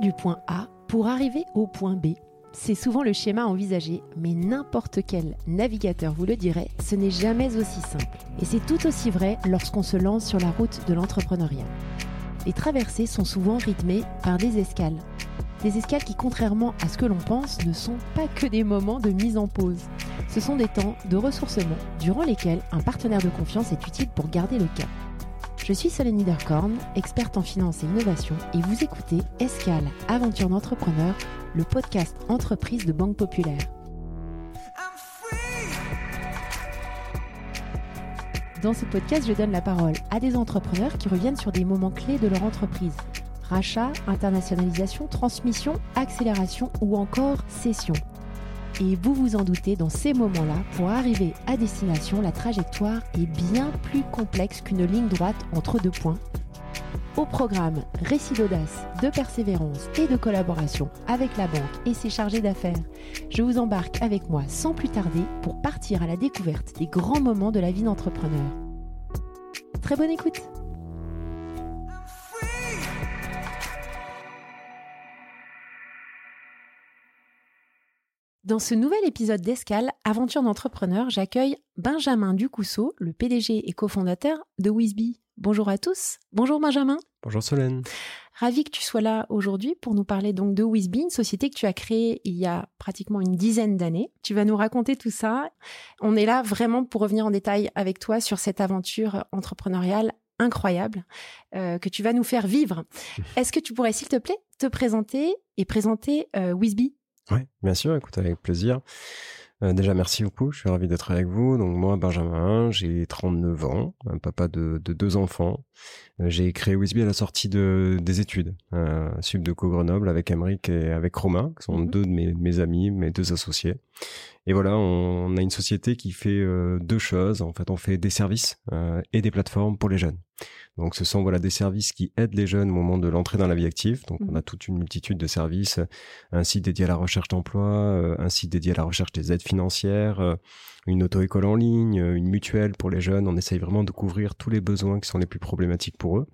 Du point A pour arriver au point B. C'est souvent le schéma envisagé, mais n'importe quel navigateur vous le dirait, ce n'est jamais aussi simple. Et c'est tout aussi vrai lorsqu'on se lance sur la route de l'entrepreneuriat. Les traversées sont souvent rythmées par des escales. Des escales qui, contrairement à ce que l'on pense, ne sont pas que des moments de mise en pause. Ce sont des temps de ressourcement durant lesquels un partenaire de confiance est utile pour garder le cap. Je suis Solène Niederkorn, experte en finance et innovation, et vous écoutez Escale, aventure d'entrepreneur, le podcast entreprise de Banque Populaire. Dans ce podcast, je donne la parole à des entrepreneurs qui reviennent sur des moments clés de leur entreprise. Rachat, internationalisation, transmission, accélération ou encore cession. Et vous vous en doutez, dans ces moments-là, pour arriver à destination, la trajectoire est bien plus complexe qu'une ligne droite entre deux points. Au programme, récit d'audace, de persévérance et de collaboration avec la banque et ses chargés d'affaires. Je vous embarque avec moi sans plus tarder pour partir à la découverte des grands moments de la vie d'entrepreneur. Très bonne écoute Dans ce nouvel épisode d'Escale, Aventure d'entrepreneur, j'accueille Benjamin Ducousseau, le PDG et cofondateur de Wisby. Bonjour à tous. Bonjour Benjamin. Bonjour Solène. Ravi que tu sois là aujourd'hui pour nous parler donc de Wisby, une société que tu as créée il y a pratiquement une dizaine d'années. Tu vas nous raconter tout ça. On est là vraiment pour revenir en détail avec toi sur cette aventure entrepreneuriale incroyable euh, que tu vas nous faire vivre. Est-ce que tu pourrais, s'il te plaît, te présenter et présenter euh, Wisby? Oui, bien sûr, écoute, avec plaisir. Euh, déjà, merci beaucoup, je suis ravi d'être avec vous. Donc moi, Benjamin, j'ai 39 ans, un papa de, deux enfants. Euh, j'ai créé Wisby à la sortie de, des études, euh, Sub de Co-Grenoble avec Emeric et avec Romain, qui sont mhm. deux de mes, mes, amis, mes deux associés. Et voilà, on, a une société qui fait euh, deux choses. En fait, on fait des services euh, et des plateformes pour les jeunes. Donc, ce sont voilà des services qui aident les jeunes au moment de l'entrée dans la vie active. Donc, on a mmh. toute une multitude de services, un site dédié à la recherche d'emploi, euh, un site dédié à la recherche des aides financières, une auto-école en ligne, une mutuelle pour les jeunes. On essaye vraiment de couvrir tous les besoins qui sont les plus problématiques pour eux.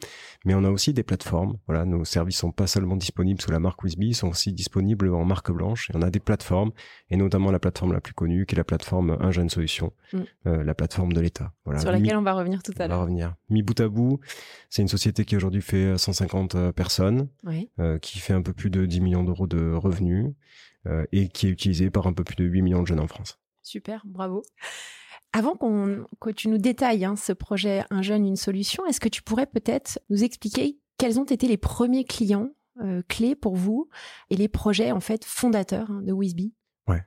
Mais on a aussi des plateformes. Voilà, nos services sont pas seulement disponibles sous la marque Wisby, ils sont aussi disponibles en marque blanche. Et on a des plateformes, et notamment la plateforme la plus connue, qui est la plateforme Un Jeune Solution, mm. euh, la plateforme de l'État. Voilà. Sur laquelle on va revenir tout à l'heure. On va revenir. Mi bout à bout, c'est une société qui aujourd'hui fait 150 euh, personnes, euh, qui fait un peu plus de 10 millions d'euros de revenus, et qui est utilisée par un peu plus de 8 millions de jeunes en France. Super, bravo. Avant qu'on, que tu nous détailles hein, ce projet Un jeune, une solution, est-ce que tu pourrais peut-être nous expliquer quels ont été les premiers clients clés pour vous et les projets en fait fondateurs hein, de Wisby? Ouais.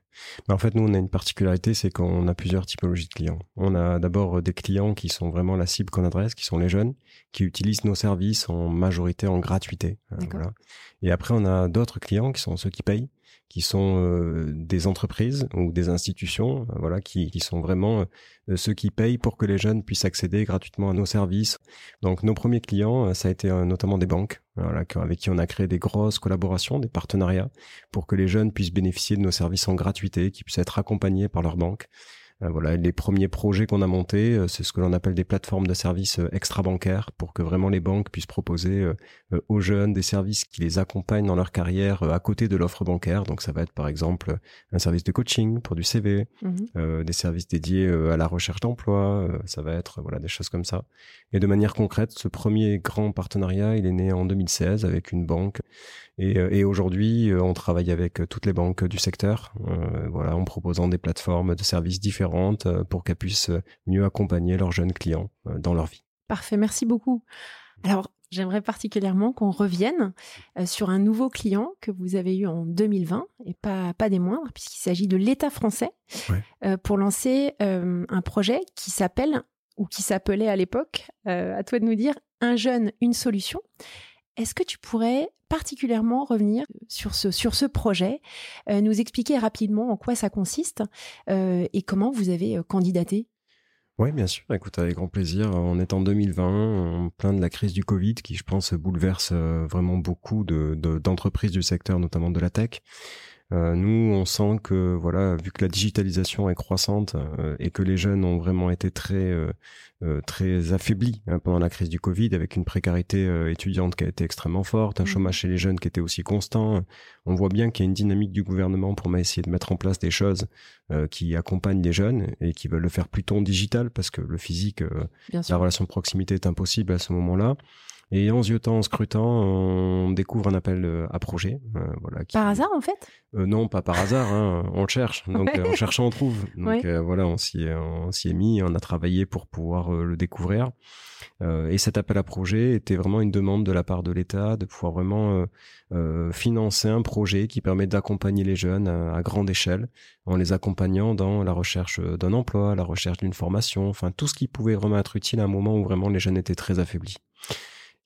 Mais en fait, nous, on a une particularité, c'est qu'on a plusieurs typologies de clients. On a d'abord des clients qui sont vraiment la cible qu'on adresse, qui sont les jeunes, qui utilisent nos services en majorité en gratuité. Euh, voilà. Et après, on a d'autres clients qui sont ceux qui payent, qui sont euh, des entreprises ou des institutions, euh, voilà, qui, qui, sont vraiment euh, ceux qui payent pour que les jeunes puissent accéder gratuitement à nos services. Donc nos premiers clients, ça a été notamment des banques, avec qui on a créé des grosses collaborations, des partenariats, pour que les jeunes puissent bénéficier de nos services en gratuité, qui puissent être accompagnés par leur banque. Euh, voilà, les premiers projets qu'on a montés, euh, c'est ce que l'on appelle des plateformes de services euh, extra-bancaires pour que vraiment les banques puissent proposer aux jeunes des services qui les accompagnent dans leur carrière à côté de l'offre bancaire. Donc ça va être par exemple un service de coaching pour du CV, mhm. des services dédiés à la recherche d'emploi, ça va être voilà des choses comme ça. Et de manière concrète, ce premier grand partenariat, il est né en 2016 avec une banque et, et aujourd'hui, on travaille avec toutes les banques du secteur, voilà, en proposant des plateformes de services différents euh, pour qu'elles puissent euh, mieux accompagner leurs jeunes clients euh, dans leur vie. Parfait, merci beaucoup. Alors, j'aimerais particulièrement qu'on revienne sur un nouveau client que vous avez eu en 2020 et pas, pas des moindres, puisqu'il s'agit de l'État français pour lancer un projet qui s'appelle ou qui s'appelait à l'époque, à toi de nous dire, un jeune, une solution. Est-ce que tu pourrais particulièrement revenir sur ce, projet, euh, nous expliquer rapidement en quoi ça consiste euh, et comment vous avez euh, candidaté? Oui, bien sûr. Écoute, avec grand plaisir. On est en 2020, en plein de la crise du Covid, qui, je pense, bouleverse vraiment beaucoup de, d'entreprises du secteur, notamment de la tech. Euh, nous, on sent que voilà, vu que la digitalisation est croissante euh, et que les jeunes ont vraiment été très euh, très affaiblis hein, pendant la crise du Covid, avec une précarité étudiante qui a été extrêmement forte, un mmh. chômage chez les jeunes qui était aussi constant. On voit bien qu'il y a une dynamique du gouvernement pour essayer de mettre en place des choses qui accompagnent les jeunes et qui veulent le faire plutôt en digital parce que le physique, la relation de proximité est impossible à ce moment-là. Et en ziotant, en scrutant, on découvre un appel euh, à projet. Euh, voilà, Par hasard, en fait? Euh, Non, pas par hasard. Hein, on le cherche. Donc, en cherchant, on trouve. Donc, voilà, on s'y est, mis. On a travaillé pour pouvoir le découvrir. et cet appel à projet était vraiment une demande de la part de l'État de pouvoir vraiment financer un projet qui permet d'accompagner les jeunes à, grande échelle, en les accompagnant dans la recherche d'un emploi, la recherche d'une formation, enfin tout ce qui pouvait vraiment être utile à un moment où vraiment les jeunes étaient très affaiblis.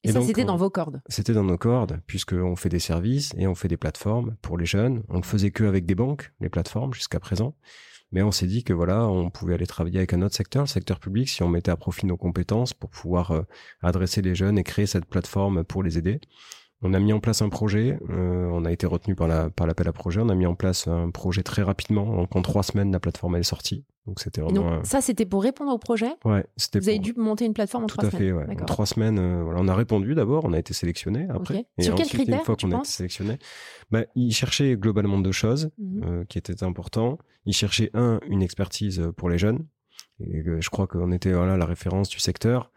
Et, ça, c'était dans vos cordes C'était dans nos cordes, puisqu'on fait des services et on fait des plateformes pour les jeunes. On ne faisait que avec des banques, les plateformes, jusqu'à présent. Mais on s'est dit que voilà, on pouvait aller travailler avec un autre secteur, le secteur public, si on mettait à profit nos compétences pour pouvoir euh, adresser les jeunes et créer cette plateforme pour les aider. On a mis en place un projet, euh, on a été retenu par la par l'appel à projet, on a mis en place un projet très rapidement, en, en trois semaines la plateforme est sortie. Donc c'était vraiment. ça c'était pour répondre au projet. Ouais, c'était. Vous avez dû monter une plateforme en trois semaines. Tout à fait, ouais. En trois semaines, euh, voilà, on a répondu d'abord, on a été sélectionné après. Et Sur quels critères Une fois qu'on a été sélectionné, bah, ils cherchaient globalement deux choses mhm. euh, qui étaient importantes. Ils cherchaient un une expertise pour les jeunes. Et je crois qu'on était voilà la référence du secteur.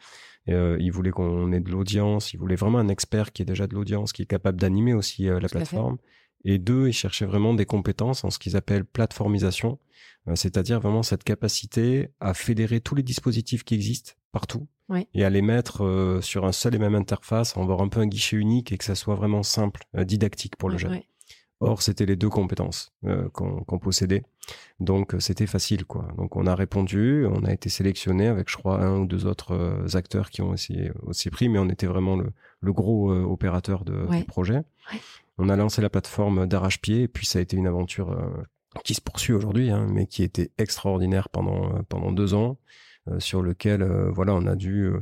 Euh, il voulait qu'on ait de l'audience, il voulait vraiment un expert qui ait déjà de l'audience, qui est capable d'animer aussi euh, la plateforme. Et deux, il cherchait vraiment des compétences en ce qu'ils appellent plateformisation, euh, c'est-à-dire vraiment cette capacité à fédérer tous les dispositifs qui existent partout et à les mettre sur un seul et même interface, à avoir un peu un guichet unique et que ça soit vraiment simple, didactique pour le jeune. Or, c'était les deux compétences euh, qu'on possédait. Donc, euh, c'était facile, quoi. Donc, on a répondu, on a été sélectionné avec, je crois, un ou deux autres euh, acteurs qui ont aussi, aussi pris, mais on était vraiment le, le gros opérateur de, du projet. On a lancé la plateforme d'arrache-pied, et puis ça a été une aventure qui se poursuit aujourd'hui, hein, mais qui était extraordinaire pendant, pendant deux ans, sur lequel, voilà, on a dû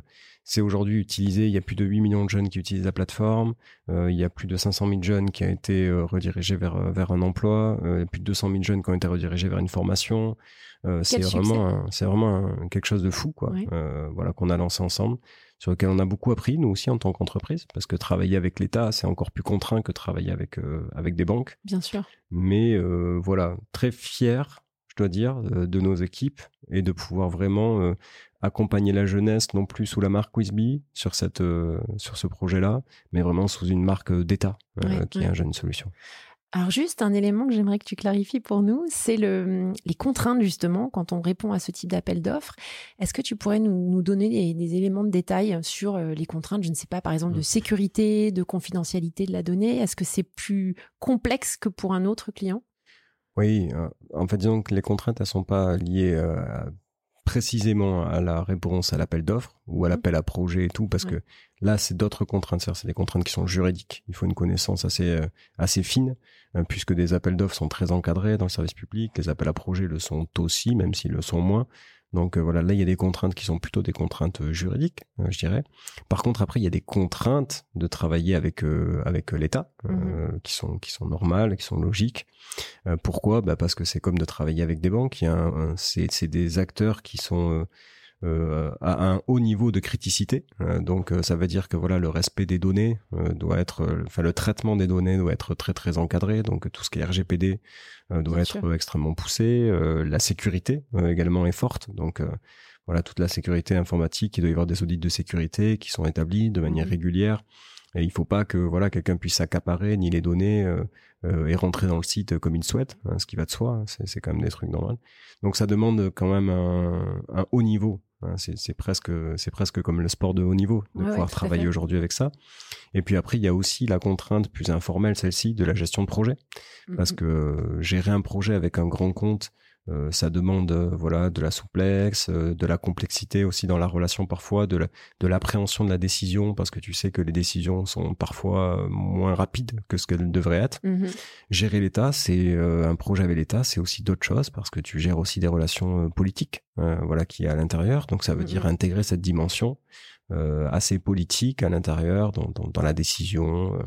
c'est aujourd'hui utilisé. Il y a plus de 8 millions de jeunes qui utilisent la plateforme. Euh, il y a plus de 500 000 jeunes qui ont été euh, redirigés vers, euh, vers un emploi. il y a plus de 200 000 jeunes qui ont été redirigés vers une formation. c'est vraiment, c'est vraiment quelque chose de fou, quoi. voilà qu'on a lancé ensemble, sur lequel on a beaucoup appris nous aussi en tant qu'entreprise, parce que travailler avec l'État c'est encore plus contraint que travailler avec avec des banques. Bien sûr. Mais voilà, très fier dois dire, de nos équipes et de pouvoir vraiment accompagner la jeunesse non plus sous la marque Quizby sur cette euh, sur ce projet-là, mais vraiment sous une marque euh, d'État euh, qui est un Jeune Solution. Alors juste un élément que j'aimerais que tu clarifies pour nous, c'est le, les contraintes justement quand on répond à ce type d'appel d'offres. Est-ce que tu pourrais nous, donner des, éléments de détail sur les contraintes, je ne sais pas, par exemple de mmh. sécurité, de confidentialité de la donnée Est-ce que c'est plus complexe que pour un autre client? Oui, en fait disons que les contraintes elles sont pas liées à précisément à la réponse à l'appel d'offres ou à mmh. l'appel à projet et tout, parce que là, c'est d'autres contraintes. C'est des contraintes qui sont juridiques. Il faut une connaissance assez euh, assez fine, euh, puisque des appels d'offres sont très encadrés dans le service public. Les appels à projet le sont aussi, même s'ils le sont moins. Donc euh, voilà, là il y a des contraintes qui sont plutôt des contraintes euh, juridiques, euh, je dirais. Par contre après il y a des contraintes de travailler avec avec l'État mmh qui sont qui sont normales, qui sont logiques. pourquoi? Bah parce que c'est comme de travailler avec des banques. Il y a c'est c'est des acteurs qui sont euh, à un haut niveau de criticité. Euh, donc euh, ça veut dire que voilà le respect des données doit être, enfin le traitement des données doit être très très encadré. Donc tout ce qui est RGPD doit être extrêmement poussé. la sécurité également est forte. Donc voilà toute la sécurité informatique, il doit y avoir des audits de sécurité qui sont établis de manière mmh régulière. Et il faut pas que voilà quelqu'un puisse s'accaparer ni les données et rentrer dans le site comme il souhaite, hein, ce qui va de soi. Hein, c'est quand même des trucs normaux. Donc ça demande quand même un, un haut niveau c'est presque, c'est presque comme le sport de haut niveau de pouvoir travailler aujourd'hui avec ça. Et puis après, il y a aussi la contrainte plus informelle, celle-ci, de la gestion de projet, parce mm-hmm. que gérer un projet avec un grand compte, euh, ça demande euh, voilà de la souplesse, euh, de la complexité aussi dans la relation parfois, de l'appréhension de la décision parce que tu sais que les décisions sont parfois moins rapides que ce qu'elles devraient être. Mmh Gérer l'État, c'est un projet avec l'État, c'est aussi d'autres choses parce que tu gères aussi des relations politiques, voilà qui est à l'intérieur. Donc ça veut mmh dire intégrer cette dimension assez politique à l'intérieur dans, dans, la décision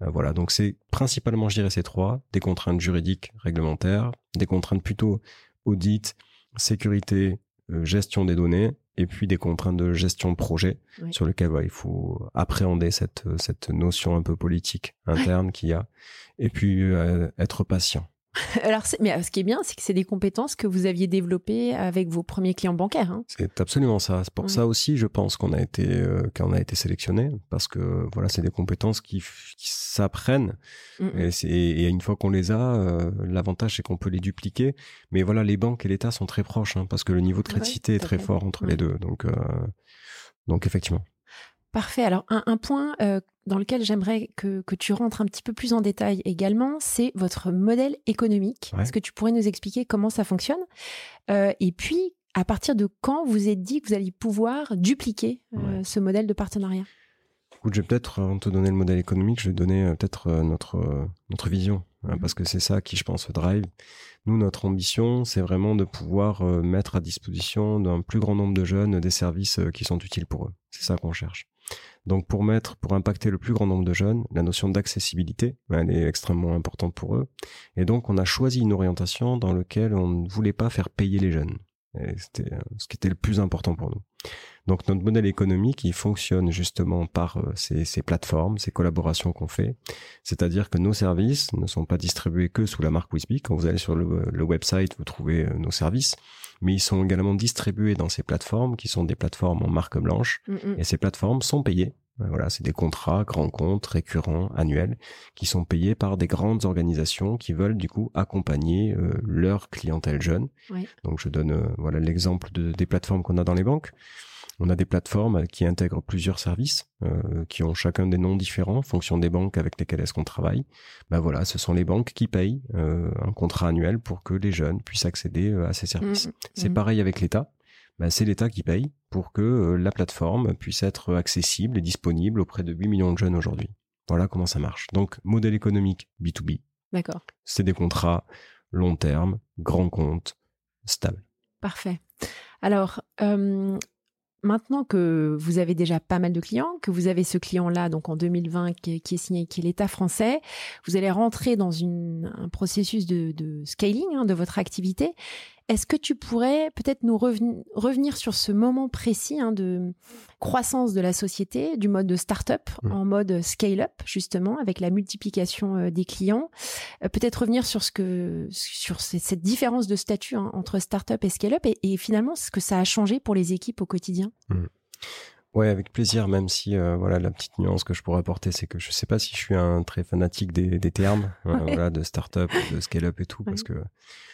voilà, donc c'est principalement, je dirais, ces trois. Des contraintes juridiques, réglementaires, des contraintes plutôt audit, sécurité, gestion des données, et puis des contraintes de gestion de projet sur lesquelles il faut appréhender cette, cette notion un peu politique interne qu'il y a, et puis être patient. Alors, mais euh, ce qui est bien, c'est que c'est des compétences que vous aviez développées avec vos premiers clients bancaires. Hein. C'est absolument ça. C'est pour ça aussi, je pense qu'on a été euh, qu'on a été sélectionné parce que voilà, c'est des compétences qui, s'apprennent mm, mm. et, une fois qu'on les a, euh, l'avantage c'est qu'on peut les dupliquer. Mais voilà, les banques et l'État sont très proches hein, parce que le niveau de criticité est très fort entre les deux. Donc donc effectivement. Parfait. Alors un, point euh, dans lequel j'aimerais que, tu rentres un petit peu plus en détail également, c'est votre modèle économique. Est-ce que tu pourrais nous expliquer comment ça fonctionne? Euh, Et puis, à partir de quand vous êtes dit que vous alliez pouvoir dupliquer euh, ce modèle de partenariat? Écoute, je vais peut-être, avant de te donner le modèle économique, je vais donner peut-être notre, notre vision, hein, mhm. parce que c'est ça qui, je pense, drive. Nous, notre ambition, c'est vraiment de pouvoir mettre à disposition d'un plus grand nombre de jeunes des services qui sont utiles pour eux. C'est ça qu'on cherche. Donc pour mettre, pour impacter le plus grand nombre de jeunes, la notion d'accessibilité, elle est extrêmement importante pour eux. Et donc on a choisi une orientation dans laquelle on ne voulait pas faire payer les jeunes. C'était euh, ce qui était le plus important pour nous. Donc notre modèle économique, il fonctionne justement par euh, ces, plateformes, ces collaborations qu'on fait. C'est-à-dire que nos services ne sont pas distribués que sous la marque Wisby. Quand vous allez sur le, le website, vous trouvez euh, nos services mais ils sont également distribués dans ces plateformes qui sont des plateformes en marque blanche. Mm, mm. Et ces plateformes sont payées. Euh, voilà, c'est des contrats grands comptes récurrents annuels qui sont payés par des grandes organisations qui veulent du coup accompagner euh, leur clientèle jeune. Donc je donne euh, voilà l'exemple de, des plateformes qu'on a dans les banques. On a des plateformes qui intègrent plusieurs services, euh, qui ont chacun des noms différents en fonction des banques avec lesquelles est-ce qu'on travaille. Ben voilà, ce sont les banques qui payent euh, un contrat annuel pour que les jeunes puissent accéder euh, à ces services. Mmh, C'est mmh. pareil avec l'État. Ben, c'est l'État qui paye pour que la plateforme puisse être accessible et disponible auprès de 8 millions de jeunes aujourd'hui. Voilà comment ça marche. Donc, modèle économique B2B. D'accord. C'est des contrats long terme, grand compte, stable. Parfait. Alors, maintenant que vous avez déjà pas mal de clients, que vous avez ce client-là, donc en 2020, qui est, signé, qui est l'État français, vous allez rentrer dans un processus de, scaling hein, de votre activité. Est-ce que tu pourrais peut-être nous revenir sur ce moment précis hein, de croissance de la société, du mode de start-up mmh. en mode scale-up, justement, avec la multiplication euh, des clients? Euh, Peut-être revenir sur, ce que, sur cette différence de statut hein, entre start-up et scale-up et, finalement ce que ça a changé pour les équipes au quotidien? Mmh. Ouais, avec plaisir, même si euh, voilà la petite nuance que je pourrais apporter, c'est que je sais pas si je suis un très fanatique des, termes, voilà, de start-up, de scale-up et tout, parce que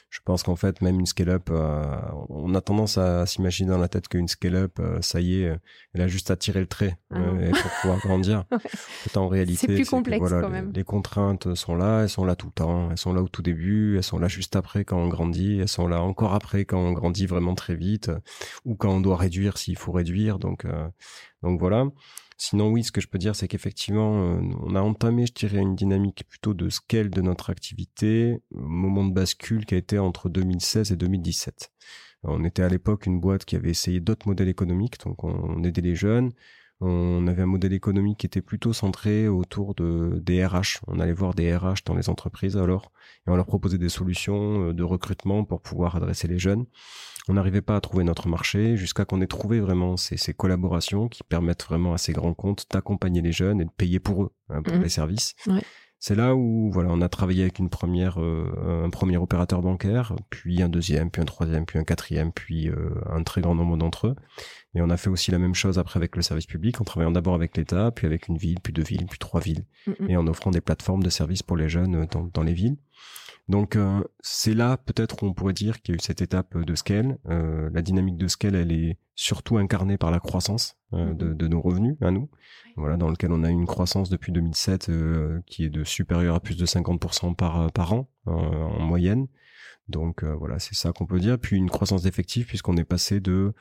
je pense qu'en fait, même une scale-up, euh, on a tendance à s'imaginer dans la tête qu'une scale-up, euh, ça y est, elle a juste à tirer le trait ah euh, pour pouvoir grandir. en réalité, c'est plus complexe quand même. Les, contraintes sont là, elles sont là tout le temps, elles sont là au tout début, elles sont là juste après quand on grandit, elles sont là encore après quand on grandit vraiment très vite, ou quand on doit réduire s'il faut réduire. Donc, donc voilà. Sinon, oui, ce que je peux dire, c'est qu'effectivement, euh, on a entamé, je dirais, une dynamique plutôt de scale de notre activité, moment de bascule qui a été entre 2016 et 2017. On était à l'époque une boîte qui avait essayé d'autres modèles économiques, donc on aidait les jeunes. On avait un modèle économique qui était plutôt centré autour de, des RH. On allait voir des RH dans les entreprises alors, et on leur proposait des solutions euh, de recrutement pour pouvoir adresser les jeunes on n'arrivait pas à trouver notre marché jusqu'à qu'on ait trouvé vraiment ces, collaborations qui permettent vraiment à ces grands comptes d'accompagner les jeunes et de payer pour eux, hein, pour mmh. les services. C'est là où voilà, on a travaillé avec une première, euh, un premier opérateur bancaire, puis un deuxième, puis un troisième, puis un quatrième, puis euh, un très grand nombre d'entre eux. Et on a fait aussi la même chose après avec le service public, en travaillant d'abord avec l'État, puis avec une ville, puis deux villes, puis trois villes, mmh, mmh. et en offrant des plateformes de services pour les jeunes euh, dans les villes. Donc euh, c'est là peut-être on pourrait dire qu'il y a eu cette étape de scale. Euh, la dynamique de scale, elle est surtout incarnée par la croissance euh, mm-hmm. de, nos revenus à nous. Voilà, dans lequel on a une croissance depuis 2007 qui est de supérieure à plus de 50% par par an en moyenne. Donc voilà, c'est ça qu'on peut dire. Puis une croissance d'effectifs puisqu'on est passé de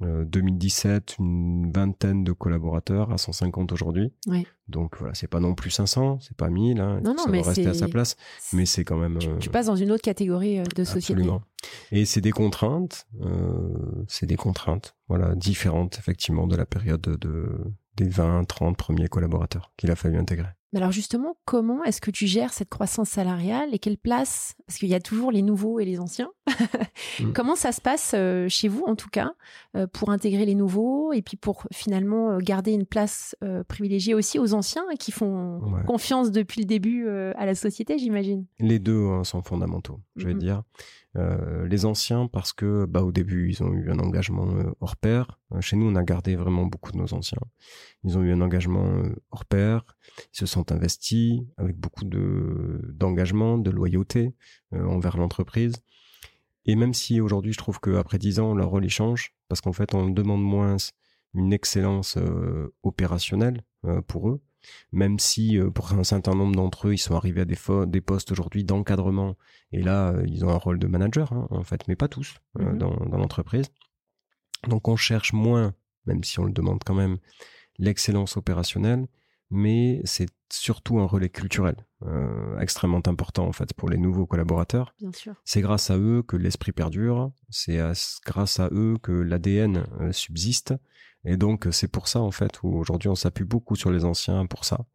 2017, euh, une vingtaine de collaborateurs à 150 aujourd'hui. Donc voilà, c'est pas non plus 500, c'est pas 1000, hein, non, non, ça mais va rester à sa place, mais c'est quand même. Tu, euh, passes dans une autre catégorie euh, de société. Absolument. Et c'est des contraintes, c'est des contraintes, voilà, différentes effectivement de la période de, des 20, 30 premiers collaborateurs qu'il a fallu intégrer. Mais alors justement, comment est-ce que tu gères cette croissance salariale et quelle place Parce qu'il y a toujours les nouveaux et les anciens. Mm. Comment ça se passe euh, chez vous, en tout cas, euh, pour intégrer les nouveaux et puis pour finalement euh, garder une place privilégiée aussi aux anciens qui font confiance depuis le début à la société, j'imagine? Les deux hein, sont fondamentaux, je vais mm-hmm. dire. Euh, les anciens parce que bah au début ils ont eu un engagement hors pair. Chez nous on a gardé vraiment beaucoup de nos anciens. Ils ont eu un engagement hors pair. Ils se sont investis avec beaucoup de d'engagement, de loyauté envers l'entreprise. Et même si aujourd'hui je trouve qu'après dix ans leur rôle y change parce qu'en fait on demande moins une excellence opérationnelle pour eux, même si euh, pour un certain nombre d'entre eux, ils sont arrivés à des, des postes aujourd'hui d'encadrement, et là, euh, ils ont un rôle de manager, hein, en fait, mais pas tous euh, mhm. dans, dans l'entreprise. Donc on cherche moins, même si on le demande quand même, l'excellence opérationnelle, mais c'est surtout un relais culturel euh, extrêmement important en fait pour les nouveaux collaborateurs. Bien sûr. C'est grâce à eux que l'esprit perdure, c'est grâce à eux que l'ADN euh, subsiste, et donc c'est pour ça en fait où aujourd'hui on s'appuie beaucoup sur les anciens pour ça,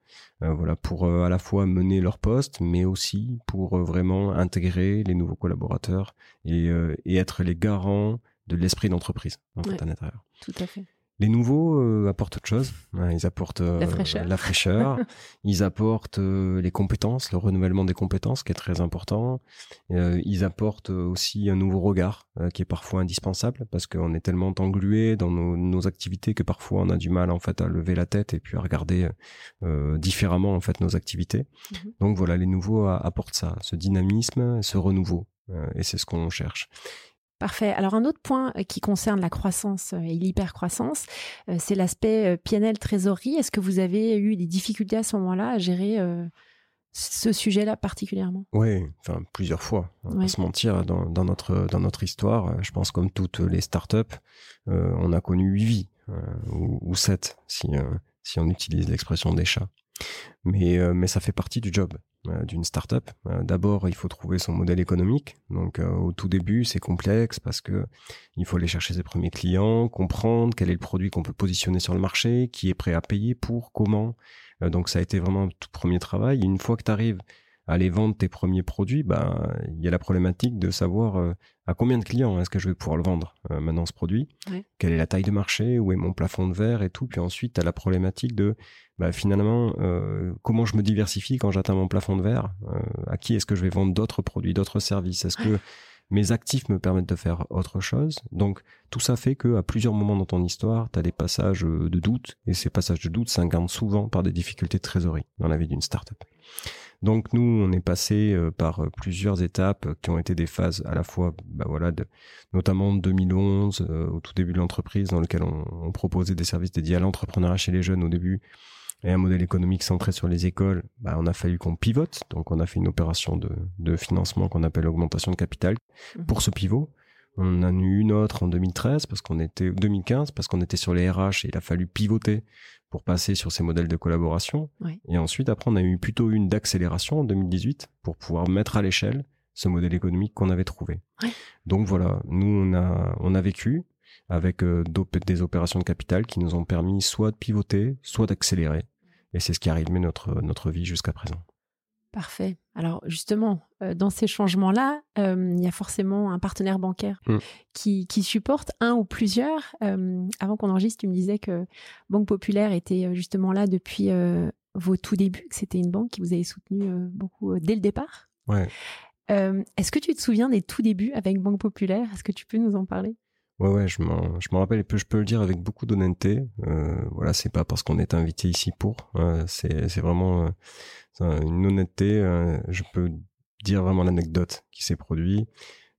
euh, voilà pour à la fois mener leur poste, mais aussi pour vraiment intégrer les nouveaux collaborateurs et, et être les garants de l'esprit d'entreprise en fait à l'intérieur. Tout à fait. Les nouveaux euh, apportent autre chose. Ils apportent euh, la fraîcheur. ils apportent euh, les compétences, le renouvellement des compétences, qui est très important. ils apportent aussi un nouveau regard, qui est parfois indispensable, parce qu'on est tellement englué dans nos, activités que parfois on a du mal en fait à lever la tête et puis à regarder différemment en fait nos activités. Mhm. Donc voilà, les nouveaux apportent ça, ce dynamisme, ce renouveau, et c'est ce qu'on cherche. Parfait. Alors un autre point euh, qui concerne la croissance euh, et l'hypercroissance, euh, c'est l'aspect PNL trésorerie. Est-ce que vous avez eu des difficultés à ce moment-là à gérer ce sujet-là particulièrement? Oui, enfin plusieurs fois. On va pas se mentir dans, notre dans notre histoire. Je pense comme toutes les startups, on a connu huit vies ou, ou, sept si si on utilise l'expression des chats. Mais mais ça fait partie du job. Euh, d'une startup. Euh, d'abord, il faut trouver son modèle économique. Donc, euh, au tout début, c'est complexe parce que il faut aller chercher ses premiers clients, comprendre quel est le produit qu'on peut positionner sur le marché, qui est prêt à payer pour, comment. donc, ça a été vraiment tout premier travail. une fois que tu arrives à aller vendre tes premiers produits, bah, il y a la problématique de savoir à combien de clients est-ce que je vais pouvoir le vendre maintenant ce produit, quelle est la taille de marché, où est mon plafond de verre et tout? Puis ensuite, tu as la problématique de bah, finalement, euh, comment je me diversifie quand j'atteins mon plafond de verre? Euh, À qui est-ce que je vais vendre d'autres produits, d'autres services? Est-ce que mes actifs me permettent de faire autre chose? Donc, tout ça fait que à plusieurs moments dans ton histoire, tu as des passages euh, de doute, et ces passages de doute s'incarnent souvent par des difficultés de trésorerie dans la vie d'une startup. Donc nous, on est passé par plusieurs étapes qui ont été des phases à la fois, bah voilà, de, notamment 2011, au tout début de l'entreprise, dans lequel on, on, proposait des services dédiés à l'entrepreneuriat chez les jeunes au début, et un modèle économique centré sur les écoles, bah, on a fallu qu'on pivote. Donc, on a fait une opération de, de financement qu'on appelle augmentation de capital mhm. pour ce pivot. On en a eu une autre en 2013 parce qu'on était 2015 parce qu'on était sur les RH et il a fallu pivoter pour passer sur ces modèles de collaboration. Et ensuite, après, on a eu plutôt une d'accélération en 2018 pour pouvoir mettre à l'échelle ce modèle économique qu'on avait trouvé. Donc voilà, nous on a on a vécu avec euh, des opérations de capital qui nous ont permis soit de pivoter, soit d'accélérer et c'est ce qui a rythmé notre, notre vie jusqu'à présent. Parfait. Alors justement, euh, dans ces changements-là, euh, il y a forcément un partenaire bancaire mm. qui, qui, supporte un ou plusieurs. Euh, avant qu'on enregistre, tu me disais que Banque Populaire était justement là depuis vos tout débuts, que c'était une banque qui vous avait soutenu beaucoup dès le départ. Ouais. Est-ce que tu te souviens des tout débuts avec Banque Populaire? Est-ce que tu peux nous en parler? Ouais, ouais, je m'en, je m'en rappelle et je peux le dire avec beaucoup d'honnêteté. Euh, voilà, c'est pas parce qu'on est invité ici pour. Euh, c'est, c'est vraiment euh, une honnêteté. Euh, je peux dire vraiment l'anecdote qui s'est produite.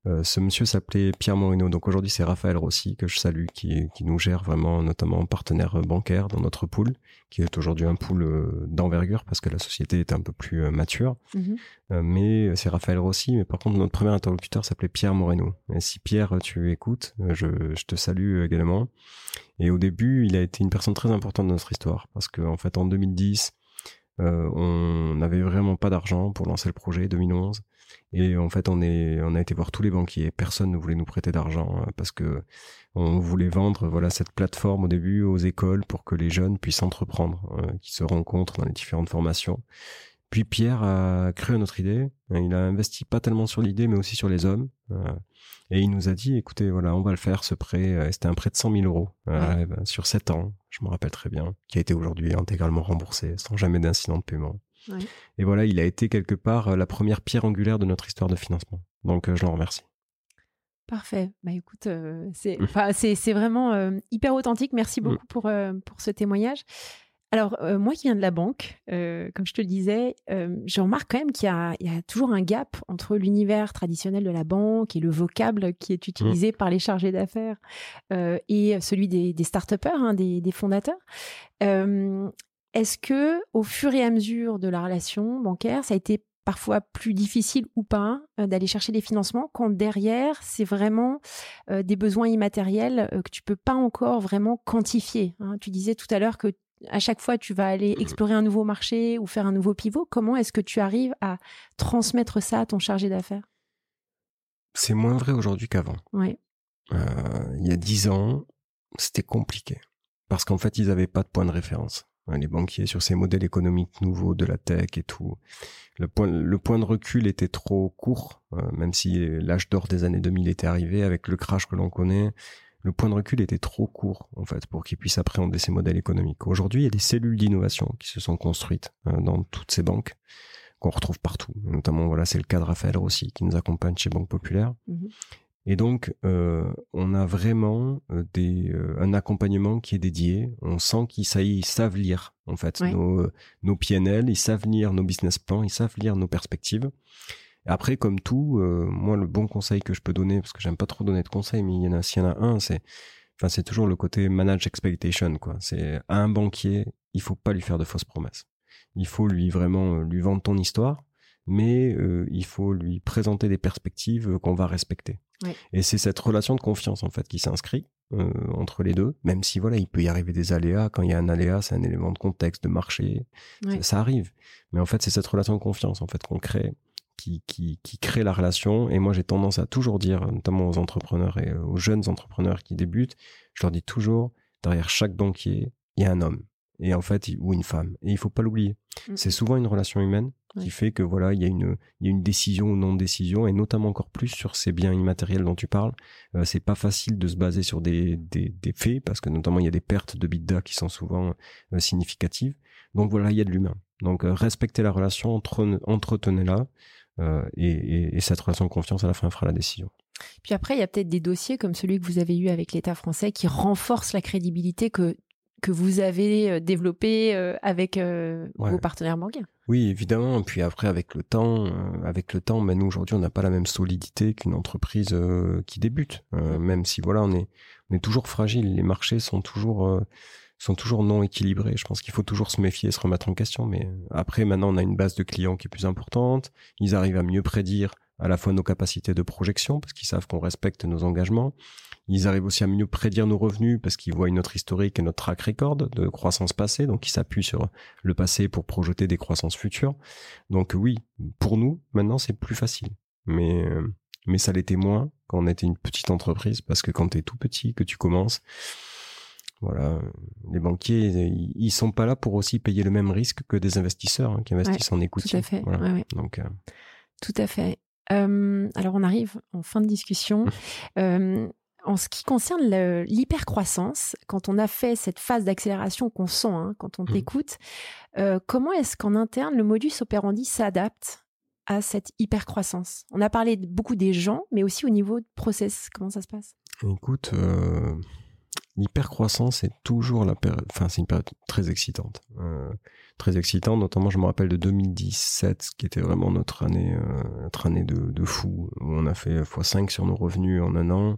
Euh, ce monsieur s'appelait Pierre Morino. Donc aujourd'hui, c'est Raphaël Rossi que je salue, qui, qui nous gère vraiment, notamment partenaire bancaire dans notre pool, qui est aujourd'hui un pool euh, d'envergure parce que la société est un peu plus euh, mature. Mhm. mais c'est Raphaël Rossi. Mais par contre, notre premier interlocuteur s'appelait Pierre Moreno. Et si Pierre, tu écoutes, je, je te salue également. Et au début, il a été une personne très importante dans notre histoire parce qu'en en fait, en 2010, on n'avait vraiment pas d'argent pour lancer le projet 2011. Et en fait, on est, on a été voir tous les banquiers. Personne ne voulait nous prêter d'argent hein, parce que on voulait vendre, voilà, cette plateforme au début aux écoles pour que les jeunes puissent entreprendre, euh, qui se rencontrent dans les différentes formations. Puis Pierre a créé notre idée. Il a investi pas tellement sur l'idée, mais aussi sur les hommes. Euh, et il nous a dit, écoutez, voilà, on va le faire, ce prêt. Euh, c'était un prêt de 100 000 euros ben, sur 7 ans, je me rappelle très bien, qui a été aujourd'hui intégralement remboursé, sans jamais d'incident de paiement. Et voilà, il a été quelque part euh, la première pierre angulaire de notre histoire de financement. Donc, euh, je l'en remercie. Parfait. Bah écoute, euh, mmh. c'est vraiment hyper authentique. Merci mmh. beaucoup pour, pour ce témoignage. Alors, moi qui viens de la banque, comme je te le disais, je remarque quand même qu'il y, y, a toujours un gap entre l'univers traditionnel de la banque et le vocable qui est utilisé mmh. par les chargés d'affaires et celui des, des start-upers, hein, des, des, fondateurs. Est-ce que, au fur et à mesure de la relation bancaire, ça a été parfois plus difficile ou pas euh, d'aller chercher des financements quand derrière c'est vraiment euh, des besoins immatériels euh, que tu peux pas encore vraiment quantifier. Hein? Tu disais tout à l'heure que à chaque fois tu vas aller explorer un nouveau marché ou faire un nouveau pivot. Comment est-ce que tu arrives à transmettre ça à ton chargé d'affaires? C'est moins vrai aujourd'hui qu'avant. Oui. il y a dix ans, c'était compliqué parce qu'en fait ils n'avaient pas de point de référence les banquiers sur ces modèles économiques nouveaux de la tech et tout. Le point, le point de recul était trop court, euh, même si l'âge d'or des années 2000 était arrivé avec le crash que l'on connaît. Le point de recul était trop court, en fait, pour qu'ils puissent appréhender ces modèles économiques. Aujourd'hui, il y a des cellules d'innovation qui se sont construites euh, dans toutes ces banques qu'on retrouve partout. Notamment, voilà, c'est le cas de Raphaël Rossi qui nous accompagne chez Banque Populaire. Mhm. Et donc, euh, on a vraiment euh, des, euh, un accompagnement qui est dédié. On sent qu'ils ils savent lire en fait nos, nos PNL, ils savent lire nos business plans, ils savent lire nos perspectives. Après, comme tout, moi, le bon conseil que je peux donner, parce que j'aime pas trop donner de conseils, mais il y en a, s'il y en a un, c'est, enfin, c'est toujours le côté manage expectation, quoi. C'est à un banquier, il faut pas lui faire de fausses promesses. Il faut lui vraiment lui vendre ton histoire, mais il faut lui présenter des perspectives qu'on va respecter. Et c'est cette relation de confiance en fait qui s'inscrit euh, entre les deux, même si voilà, il peut y arriver des aléas. Quand il y a un aléa, c'est un élément de contexte, de marché, ça, arrive. Mais en fait, c'est cette relation de confiance en fait qu'on crée, qui, qui, qui crée la relation. Et moi, j'ai tendance à toujours dire, notamment aux entrepreneurs et aux jeunes entrepreneurs qui débutent, je leur dis toujours, derrière chaque banquier, il y a un homme et en fait ou une femme et il faut pas l'oublier mm. c'est souvent une relation humaine qui fait que voilà il y a une il y a une décision ou non décision et notamment encore plus sur ces biens immatériels dont tu parles. Euh, c'est pas facile de se baser sur des, des, des faits parce que notamment il y a des pertes de bidda qui sont souvent euh, significatives. Donc voilà il y a de l'humain. Donc euh, respectez la relation entre, entretenez-la euh, et, et, et cette relation de confiance à la fin fera la décision. Puis après, il y a peut-être des dossiers comme celui que vous avez eu avec l'État français qui renforcent la crédibilité que que vous avez euh, développé euh, avec euh, vos partenaires bancaires. Oui, évidemment. Puis après, avec le temps, avec le temps, mais nous aujourd'hui, on n'a pas la même solidité qu'une entreprise qui débute. même si voilà, on est, on est toujours fragile. Les marchés sont toujours, sont toujours non équilibrés. Je pense qu'il faut toujours se méfier, se remettre en question. Mais après, maintenant, on a une base de clients qui est plus importante. Ils arrivent à mieux prédire à la fois nos capacités de projection parce qu'ils savent qu'on respecte nos engagements ils arrivent aussi à mieux prédire nos revenus parce qu'ils voient notre historique et notre track record de croissance passée. Donc, ils s'appuient sur le passé pour projeter des croissances futures. Donc, oui, pour nous, maintenant, c'est plus facile. Mais, euh, mais ça l'était moins quand on était une petite entreprise parce que quand tu es tout petit, que tu commences, voilà, les banquiers, ils sont pas là pour aussi payer le même risque que des investisseurs hein, qui investissent en écoute. Tout à fait. Donc, euh, tout à fait. Euh, alors on arrive en fin de discussion. euh, en ce qui concerne l'hypercroissance, quand on a fait cette phase d'accélération qu'on sent hein, quand on mmh. t'écoute, euh, comment est-ce qu'en interne, le modus operandi s'adapte à cette hypercroissance? On a parlé beaucoup des gens, mais aussi au niveau de process. Comment ça se passe? Écoute, l'hypercroissance est toujours la période, enfin c'est une période très excitante, euh, très excitante. Notamment, je me rappelle de 2017, qui était vraiment notre année, notre année de, de fou, où on a fait x5 sur nos revenus en un an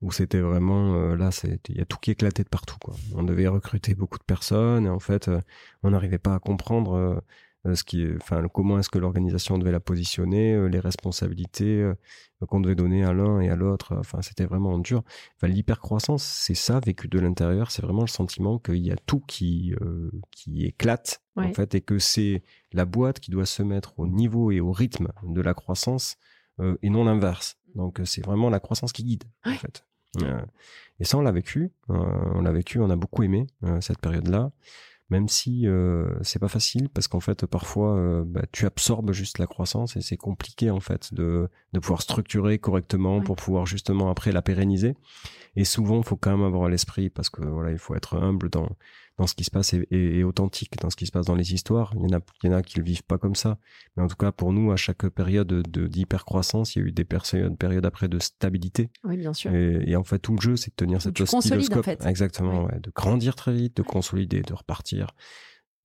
où c'était vraiment euh, là il y a tout qui éclatait de partout quoi on devait recruter beaucoup de personnes et en fait euh, on n'arrivait pas à comprendre ce qui enfin, comment est-ce que l'organisation devait la positionner, les responsabilités qu'on devait donner à l'un et à l'autre. Enfin, c'était vraiment dur. Enfin, l'hypercroissance, c'est ça, vécu de l'intérieur. C'est vraiment le sentiment qu'il y a tout qui, qui éclate, en fait, et que c'est la boîte qui doit se mettre au niveau et au rythme de la croissance et non l'inverse. Donc, c'est vraiment la croissance qui guide, en fait. et ça, on l'a vécu. on l'a vécu, on a beaucoup aimé cette période-là même si euh, c'est pas facile parce qu'en fait parfois euh, bah, tu absorbes juste la croissance et c'est compliqué en fait de, de pouvoir structurer correctement pour pouvoir justement après la pérenniser. Et souvent il faut quand même avoir à l'esprit parce que voilà il faut être humble dans dans ce qui se passe et, authentique dans ce qui se passe dans les histoires. Il y en a, il y en a qui le vivent pas comme ça. Mais en tout cas, pour nous, à chaque période de, d'hypercroissance, il y a eu des périodes, périodes après de stabilité. Oui, bien sûr. Et, en fait, tout le jeu, c'est de tenir cette oscilloscope. En fait. Exactement, ouais. de grandir très vite, de consolider, de repartir.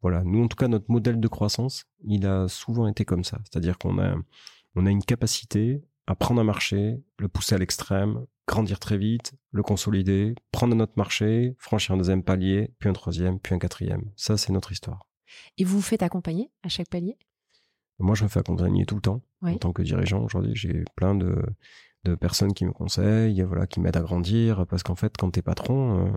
Voilà. Nous, en tout cas, notre modèle de croissance, il a souvent été comme ça. C'est-à-dire qu'on a, on a une capacité à prendre un marché, le pousser à l'extrême, grandir très vite, le consolider, prendre notre marché, franchir un deuxième palier, puis un troisième, puis un quatrième. Ça, c'est notre histoire. Et vous vous faites accompagner à chaque palier? Moi, je me fais accompagner tout le temps. En tant que dirigeant, aujourd'hui, j'ai plein de, de, personnes qui me conseillent, voilà, qui m'aident à grandir, parce qu'en fait, quand t'es patron, euh,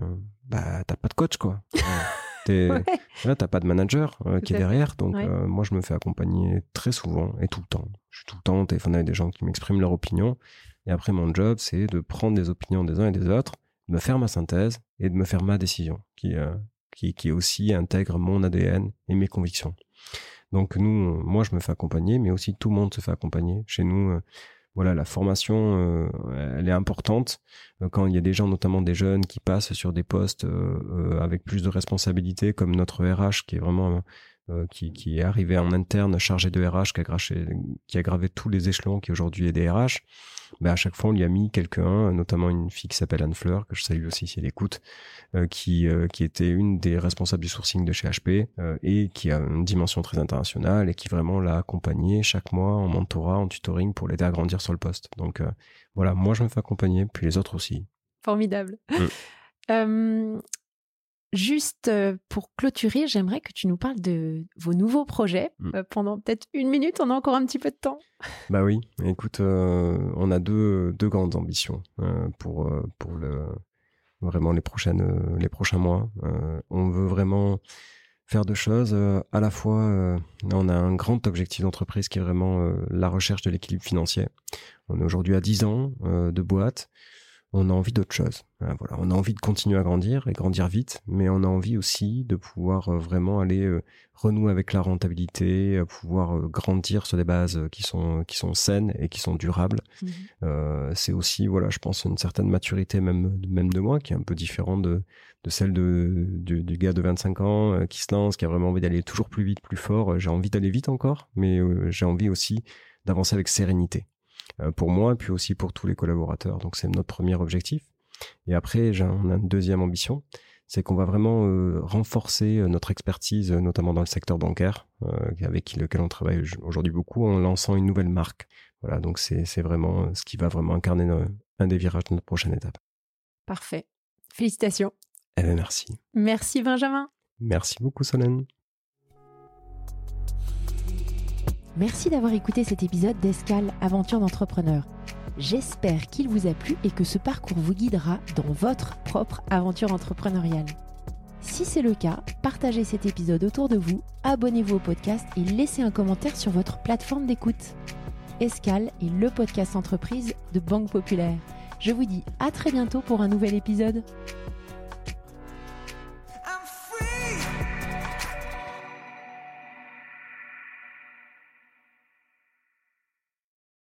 bah, t'as pas de coach, quoi. Là, t'as pas de manager euh, qui est derrière. Donc, euh, moi, je me fais accompagner très souvent et tout le temps. Je suis tout le temps au téléphone avec des gens qui m'expriment leur opinion. Et après, mon job, c'est de prendre des opinions des uns et des autres, de me faire ma synthèse et de me faire ma décision, qui, euh, qui, qui aussi intègre mon ADN et mes convictions. Donc, nous, moi, je me fais accompagner, mais aussi tout le monde se fait accompagner. Chez nous, voilà, la formation, euh, elle est importante. Euh, quand il y a des gens, notamment des jeunes, qui passent sur des postes euh, avec plus de responsabilités, comme notre RH, qui est vraiment qui, qui, est arrivé en interne, chargé de RH, qui a, qui a gravé tous les échelons, qui aujourd'hui est des RH ben à chaque fois on lui a mis quelqu'un, notamment une fille qui s'appelle Anne Fleur, que je salue aussi si elle écoute, euh, qui euh, qui était une des responsables du sourcing de chez HP euh, et qui a une dimension très internationale et qui vraiment l'a accompagné chaque mois en mentorat, en tutoring pour l'aider à grandir sur le poste. Donc voilà, moi je me fais accompagner, puis les autres aussi. Formidable. Mm. Juste euh, pour clôturer, j'aimerais que tu nous parles de vos nouveaux projets mm. euh, pendant peut-être une minute. On a encore un petit peu de temps. Bah oui. Écoute, euh, on a deux, deux grandes ambitions pour pour le vraiment les prochaines les prochains mois. on veut vraiment faire deux choses. à la fois, on a un grand objectif d'entreprise qui est vraiment la recherche de l'équilibre financier. On est aujourd'hui à 10 ans de boîte on a envie d'autre chose. Voilà, on a envie de continuer à grandir et grandir vite, mais on a envie aussi de pouvoir euh, vraiment aller euh, renouer avec la rentabilité, pouvoir euh, grandir sur des bases qui sont qui sont saines et qui sont durables. Mhm. c'est aussi, voilà, je pense une certaine maturité même même de moi qui est un peu différente de de celle de du, gars de 25 ans qui se lance, qui a vraiment envie d'aller toujours plus vite, plus fort. J'ai envie d'aller vite encore, mais j'ai envie aussi d'avancer avec sérénité. Euh, pour moi, puis aussi pour tous les collaborateurs. Donc c'est notre premier objectif. Et après, j'ai on a une deuxième ambition, c'est qu'on va vraiment euh, renforcer euh, notre expertise, notamment dans le secteur bancaire, avec lequel on travaille aujourd'hui beaucoup, en lançant une nouvelle marque. Voilà, donc c'est vraiment ce qui va vraiment incarner un des virages de notre prochaine étape. Parfait. Félicitations. Eh bien, merci. Merci Benjamin. Merci beaucoup Solène. Merci d'avoir écouté cet épisode d'Escale Aventure d'entrepreneur. J'espère qu'il vous a plu et que ce parcours vous guidera dans votre propre aventure entrepreneuriale. Si c'est le cas, partagez cet épisode autour de vous, abonnez-vous au podcast et laissez un commentaire sur votre plateforme d'écoute. Escale est le podcast entreprise de Banque Populaire. Je vous dis à très bientôt pour un nouvel épisode.